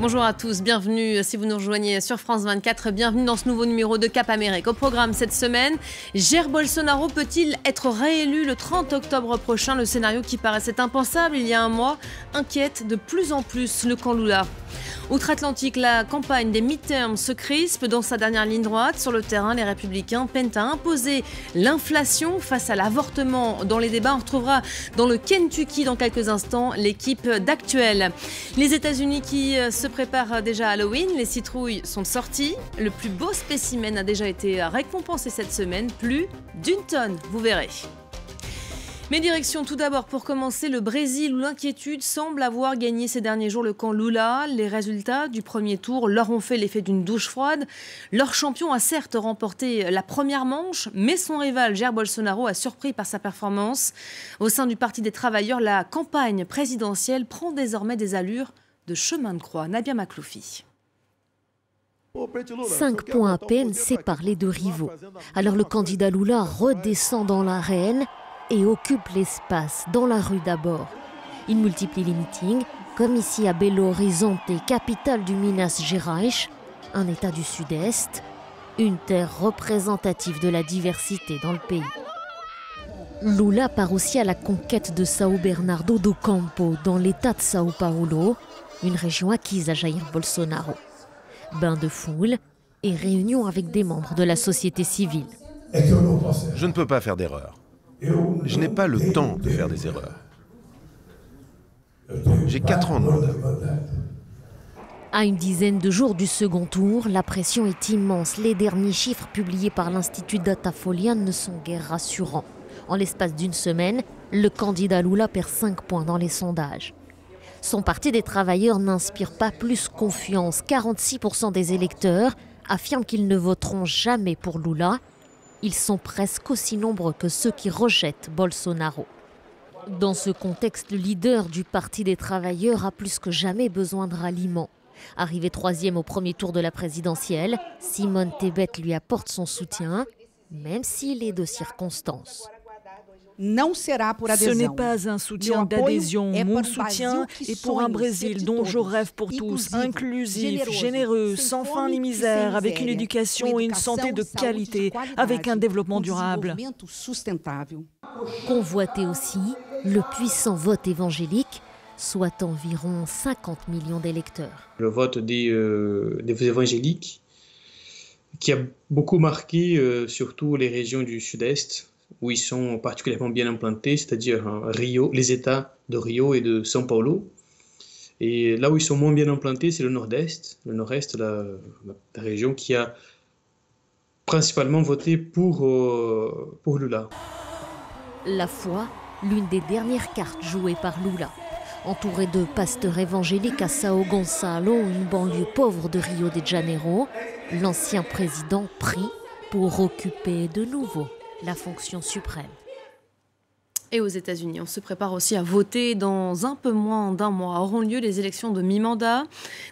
Bonjour à tous, bienvenue si vous nous rejoignez sur France 24, bienvenue dans ce nouveau numéro de Cap Amérique. Au programme cette semaine, Jair Bolsonaro peut-il être réélu le 30 octobre prochain? Le scénario qui paraissait impensable il y a un mois inquiète de plus en plus le camp Lula. Outre-Atlantique, la campagne des midterms se crispe dans sa dernière ligne droite. Sur le terrain, les républicains peinent à imposer l'inflation face à l'avortement. Dans les débats, on retrouvera dans le Kentucky dans quelques instants l'équipe d'actuel. Les États-Unis qui euh, se préparent déjà à Halloween, les citrouilles sont sorties. Le plus beau spécimen a déjà été récompensé cette semaine, plus d'une tonne, vous verrez. Mais direction tout d'abord pour commencer le Brésil où l'inquiétude semble avoir gagné ces derniers jours le camp Lula. Les résultats du premier tour leur ont fait l'effet d'une douche froide. Leur champion a certes remporté la première manche, mais son rival Jair Bolsonaro a surpris par sa performance. Au sein du Parti des travailleurs, la campagne présidentielle prend désormais des allures de chemin de croix. Nadia Makloufi. Cinq points à peine séparent les deux rivaux. Alors le candidat Lula redescend dans l'arène et occupe l'espace dans la rue d'abord. Il multiplie les meetings, comme ici à Belo Horizonte, capitale du Minas Gerais, un État du Sud-Est, une terre représentative de la diversité dans le pays. Lula part aussi à la conquête de Sao Bernardo do Campo, dans l'État de Sao Paulo, une région acquise à Jair Bolsonaro. Bain de foule et réunion avec des membres de la société civile. Je ne peux pas faire d'erreur. Je n'ai pas le temps de faire des erreurs. J'ai 4 ans de. À une dizaine de jours du second tour, la pression est immense. Les derniers chiffres publiés par l'Institut Datafolia ne sont guère rassurants. En l'espace d'une semaine, le candidat Lula perd 5 points dans les sondages. Son parti des travailleurs n'inspire pas plus confiance. 46% des électeurs affirment qu'ils ne voteront jamais pour Lula ils sont presque aussi nombreux que ceux qui rejettent Bolsonaro. Dans ce contexte, le leader du Parti des travailleurs a plus que jamais besoin de ralliement. Arrivé troisième au premier tour de la présidentielle, Simone Tebet lui apporte son soutien, même s'il est de circonstance. Ce n'est pas un soutien d'adhésion. Mon soutien est pour un Brésil dont je rêve pour tous, inclusif, généreux, sans fin ni misère, avec une éducation et une santé de qualité, avec un développement durable. Convoité aussi, le puissant vote évangélique soit environ 50 millions d'électeurs. Le vote des, euh, des, évangéliques qui a beaucoup marqué euh, surtout les régions du sud-est, où ils sont particulièrement bien implantés, c'est-à-dire Rio, les États de Rio et de São Paulo. Et là où ils sont moins bien implantés, c'est le nord-est, le nord-est, la, la, région qui a principalement voté pour, euh, pour Lula. La foi, l'une des dernières cartes jouées par Lula. Entouré de pasteurs évangéliques à Sao Gonçalo, une banlieue pauvre de Rio de Janeiro, l'ancien président prie pour occuper de nouveau la fonction suprême. Et aux États-Unis, on se prépare aussi à voter. Dans un peu moins d'un mois auront lieu les élections de mi-mandat.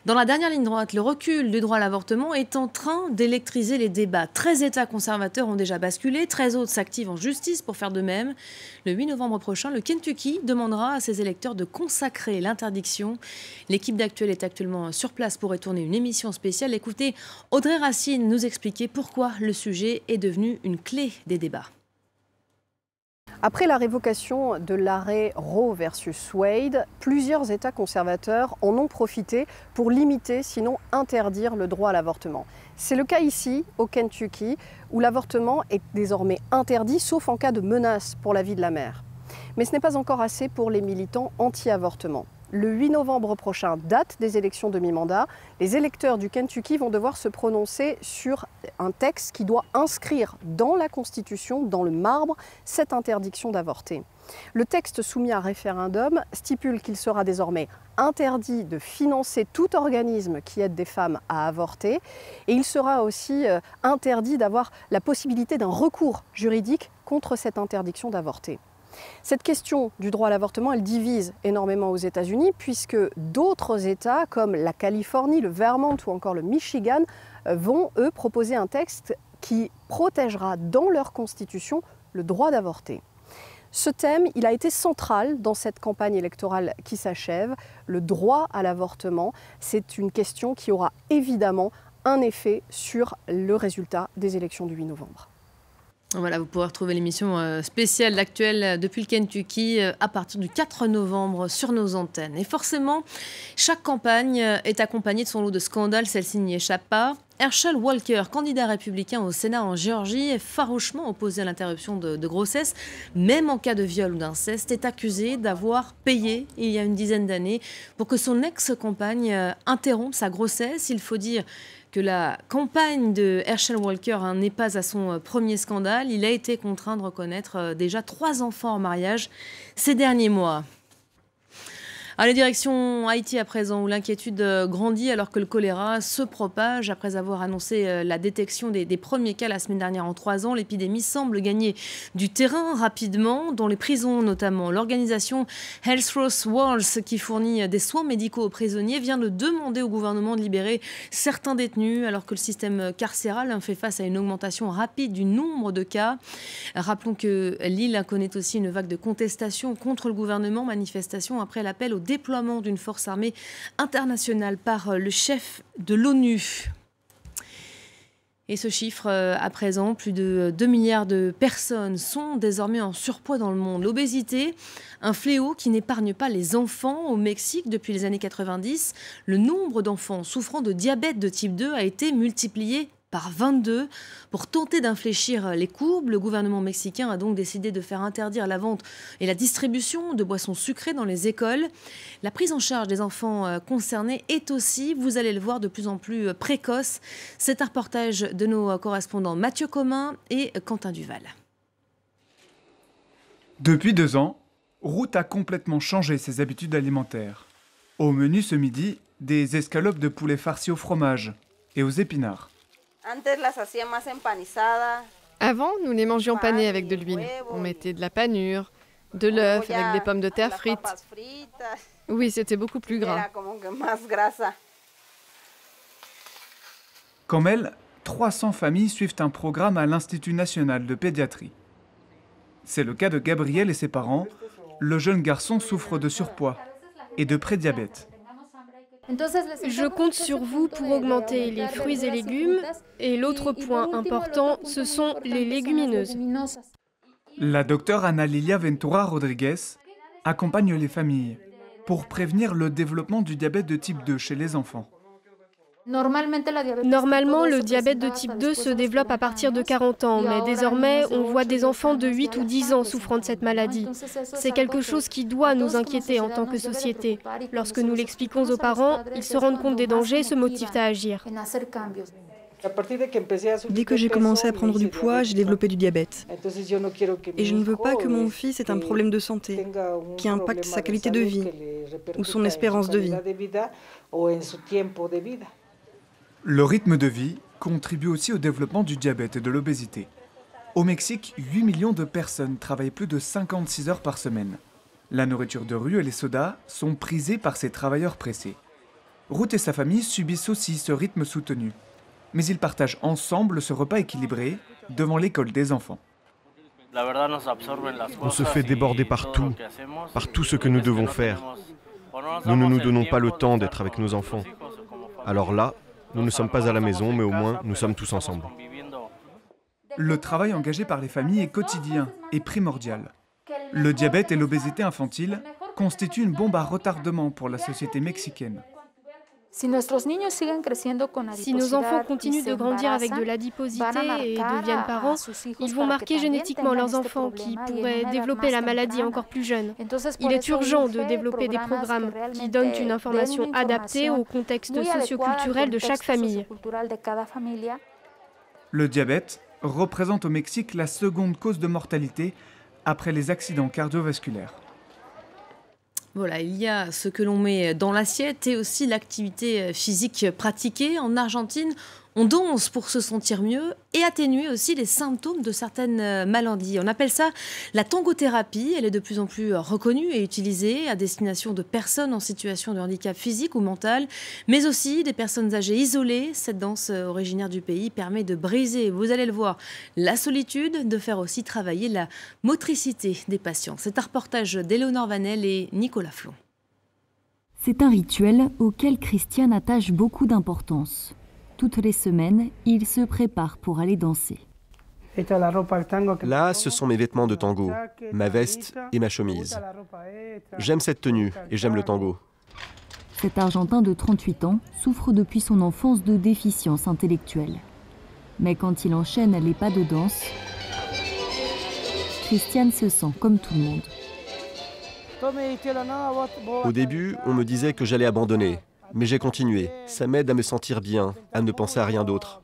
Dans la dernière ligne droite, le recul du droit à l'avortement est en train d'électriser les débats. 13 États conservateurs ont déjà basculé, 13 autres s'activent en justice pour faire de même. Le 8 novembre prochain, le Kentucky demandera à ses électeurs de consacrer l'interdiction. L'équipe d'Actuel est actuellement sur place pour y tourner une émission spéciale. Écoutez Audrey Racine nous expliquer pourquoi le sujet est devenu une clé des débats. Après la révocation de l'arrêt Roe versus Wade, plusieurs États conservateurs en ont profité pour limiter, sinon interdire le droit à l'avortement. C'est le cas ici, au Kentucky, où l'avortement est désormais interdit, sauf en cas de menace pour la vie de la mère. Mais ce n'est pas encore assez pour les militants anti-avortement le 8 novembre prochain, date des élections de mi-mandat, les électeurs du Kentucky vont devoir se prononcer sur un texte qui doit inscrire dans la Constitution, dans le marbre, cette interdiction d'avorter. Le texte soumis à référendum stipule qu'il sera désormais interdit de financer tout organisme qui aide des femmes à avorter et il sera aussi euh, interdit d'avoir la possibilité d'un recours juridique contre cette interdiction d'avorter. Cette question du droit à l'avortement, elle divise énormément aux États-Unis, puisque d'autres États, comme la Californie, le Vermont ou encore le Michigan, euh, vont, eux, proposer un texte qui protégera dans leur constitution le droit d'avorter. Ce thème, il a été central dans cette campagne électorale qui s'achève. Le droit à l'avortement, c'est une question qui aura évidemment un effet sur le résultat des élections du 8 novembre. Voilà, vous pourrez retrouver l'émission euh, spéciale l'actuel euh, depuis le Kentucky euh, à partir du 4 novembre sur nos antennes. Et forcément, chaque campagne est accompagnée de son lot de scandales, celle-ci n'y échappe pas. Herschel Walker, candidat républicain au Sénat en Géorgie, est farouchement opposé à l'interruption de, de, grossesse, même en cas de viol ou d'inceste, est accusé d'avoir payé il y a une dizaine d'années pour que son ex-compagne interrompe sa grossesse. Il faut dire que la campagne de Herschel Walker hein, n'est pas à son euh, premier scandale. Il a été contraint de reconnaître euh, déjà trois enfants en mariage ces derniers mois. Allez, direction Haïti à présent, où l'inquiétude euh, grandit alors que le choléra se propage. Après avoir annoncé euh, la détection des, premiers cas la semaine dernière en trois ans, l'épidémie semble gagner du terrain rapidement, dans les prisons notamment. L'organisation Health Rose Walls, qui fournit des soins médicaux aux prisonniers, vient de demander au gouvernement de libérer certains détenus, alors que le système carcéral fait face à une augmentation rapide du nombre de cas. Rappelons que l'île connaît aussi une vague de contestation contre le gouvernement, manifestation après l'appel au déploiement d'une force armée internationale par euh, le chef de l'ONU. Et ce chiffre, euh, à présent, plus de 2 milliards de personnes sont désormais en surpoids dans le monde. L'obésité, un fléau qui n'épargne pas les enfants. Au Mexique, depuis les années 90, le nombre d'enfants souffrant de diabète de type 2 a été multiplié par 22. Pour tenter d'infléchir les courbes, le gouvernement mexicain a donc décidé de faire interdire la vente et la distribution de boissons sucrées dans les écoles. La prise en charge des enfants euh, concernés est aussi, vous allez le voir, de plus en plus euh, précoce. C'est un reportage de nos correspondants Mathieu Commun et Quentin Duval. Depuis deux ans, Route a complètement changé ses habitudes alimentaires. Au menu ce midi, des escalopes de poulet farci au fromage et aux épinards. Avant, nous les mangions panées avec de l'huile. On mettait de la panure, de l'œuf avec des pommes de terre frites. Oui, c'était beaucoup plus gras. Comme elle, 300 familles suivent un programme à l'Institut national de pédiatrie. C'est le cas de Gabriel et ses parents. Le jeune garçon souffre de surpoids et de prédiabète. Je compte sur vous pour augmenter les fruits et légumes. Et l'autre point important, ce sont les légumineuses. La docteure Ana Lilia Ventura Rodriguez accompagne les familles pour prévenir le développement du diabète de type 2 chez les enfants. Normalement, le diabète de type 2 se développe à partir de 40 ans, mais désormais, on voit des enfants de 8 ou 10 ans souffrant de cette maladie. C'est quelque chose qui doit nous inquiéter en tant que société. Lorsque nous l'expliquons aux parents, ils se rendent compte des dangers et se motivent à agir. Dès que j'ai commencé à prendre du poids, j'ai développé du diabète. Et je ne veux pas que mon fils ait un problème de santé qui impacte sa qualité de vie ou son espérance de vie. Le rythme de vie contribue aussi au développement du diabète et de l'obésité. Au Mexique, 8 millions de personnes travaillent plus de 56 heures par semaine. La nourriture de rue et les sodas sont prisés par ces travailleurs pressés. Ruth et sa famille subissent aussi ce rythme soutenu. Mais ils partagent ensemble ce repas équilibré devant l'école des enfants. On se fait déborder par tout, par tout ce que nous devons faire. Nous ne nous donnons pas le temps d'être avec nos enfants. Alors là, nous ne sommes pas à la maison, mais au moins nous sommes tous ensemble. Le travail engagé par les familles est quotidien et primordial. Le diabète et l'obésité infantile constituent une bombe à retardement pour la société mexicaine. Si nos enfants continuent de grandir avec de l'adiposité et deviennent parents, ils vont marquer génétiquement leurs enfants qui pourraient développer la maladie encore plus jeune. Il est urgent de développer des programmes qui donnent une information adaptée au contexte socioculturel de chaque famille. Le diabète représente au Mexique la seconde cause de mortalité après les accidents cardiovasculaires. Voilà, il y a ce que l'on met dans l'assiette et aussi l'activité physique pratiquée. En Argentine, On danse pour se sentir mieux et atténuer aussi les symptômes de certaines euh, maladies. On appelle ça la tangothérapie. Elle est de plus en plus reconnue et utilisée à destination de personnes en situation de handicap physique ou mental, mais aussi des personnes âgées isolées. Cette danse euh, originaire du pays permet de briser, vous allez le voir, la solitude, de faire aussi travailler la motricité des patients. C'est un reportage d'Éléonore Vanel et Nicolas Flon. C'est un rituel auquel Christiane attache beaucoup d'importance. Toutes les semaines, il se prépare pour aller danser. Là, ce sont mes vêtements de tango, ma veste et ma chemise. J'aime cette tenue et j'aime le tango. Cet Argentin de 38 ans souffre depuis son enfance de déficience intellectuelle. Mais quand il enchaîne les pas de danse, Christiane se sent comme tout le monde. Au début, on me disait que j'allais abandonner, mais j'ai continué. Ça m'aide à me sentir bien, à ne penser à rien d'autre.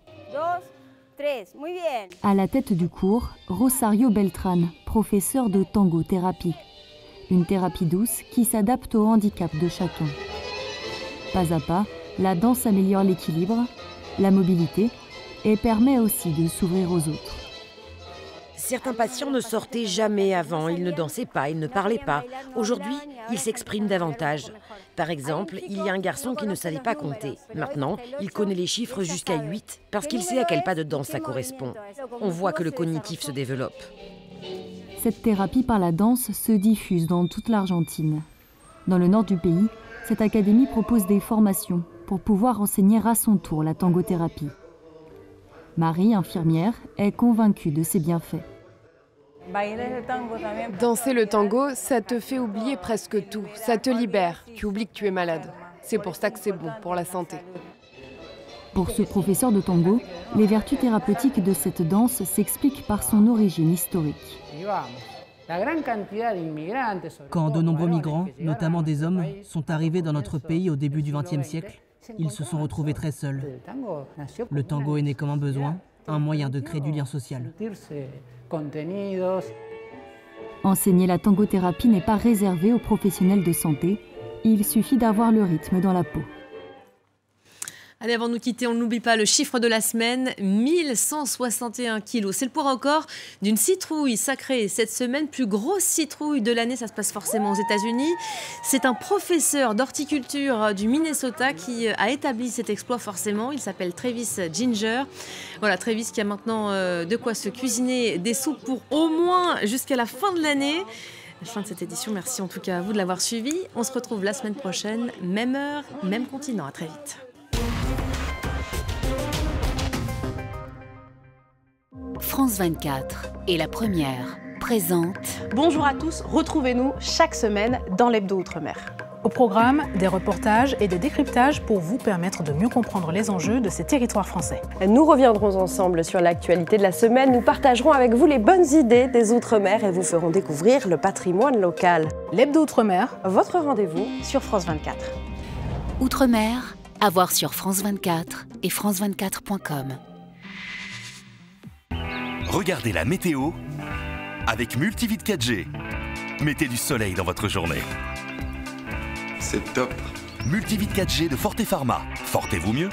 À la tête du cours, Rosario Beltran, professeur de tango thérapie. Une thérapie douce qui s'adapte au handicap de chacun. Pas à pas, la danse améliore l'équilibre, la mobilité et permet aussi de s'ouvrir aux autres. Certains patients ne sortaient jamais avant, ils ne dansaient pas, ils ne parlaient pas. Aujourd'hui, ils s'expriment davantage. Par exemple, il y a un garçon qui ne savait pas compter. Maintenant, il connaît les chiffres jusqu'à 8 parce qu'il sait à quel pas de danse ça correspond. On voit que le cognitif se développe. Cette thérapie par la danse se diffuse dans toute l'Argentine. Dans le nord du pays, cette académie propose des formations pour pouvoir enseigner à son tour la tangothérapie. Marie, infirmière, est convaincue de ses bienfaits. Danser le tango, ça te fait oublier presque tout. Ça te libère. Tu oublies que tu es malade. C'est pour ça que c'est bon pour la santé. Pour ce professeur de tango, les vertus thérapeutiques de cette danse s'expliquent par son origine historique. Quand de nombreux migrants, notamment des hommes, sont arrivés dans notre pays au début du XXe siècle, ils se sont retrouvés très seuls. Le tango est né comme un besoin, un moyen de créer du lien social. Enseigner la tangothérapie n'est pas réservé aux professionnels de santé, il suffit d'avoir le rythme dans la peau. Allez, avant de nous quitter, on n'oublie pas le chiffre de la semaine 1161 kilos. C'est le poids record d'une citrouille sacrée cette semaine. Plus grosse citrouille de l'année, ça se passe forcément aux États-Unis. C'est un professeur d'horticulture du Minnesota qui a établi cet exploit forcément. Il s'appelle Travis Ginger. Voilà, Travis qui a maintenant euh, de quoi se cuisiner des soupes pour au moins jusqu'à la fin de l'année. Fin de cette édition. Merci en tout cas à vous de l'avoir suivi. On se retrouve la semaine prochaine, même heure, même continent. À très vite. France 24 et la première présente. Bonjour à tous, retrouvez-nous chaque semaine dans l'Hebdo Outre-mer. Au programme, des reportages et des décryptages pour vous permettre de mieux comprendre les enjeux de ces territoires français. Nous reviendrons ensemble sur l'actualité de la semaine. Nous partagerons avec vous les bonnes idées des Outre-mer et vous ferons découvrir le patrimoine local. L'Hebdo Outre-mer, votre rendez-vous sur France 24. Outre-mer, à voir sur France 24 et France24.com. Regardez la météo avec Multivite 4G. Mettez du soleil dans votre journée. C'est top. Multivite 4G de Forte Pharma. Fortez-vous mieux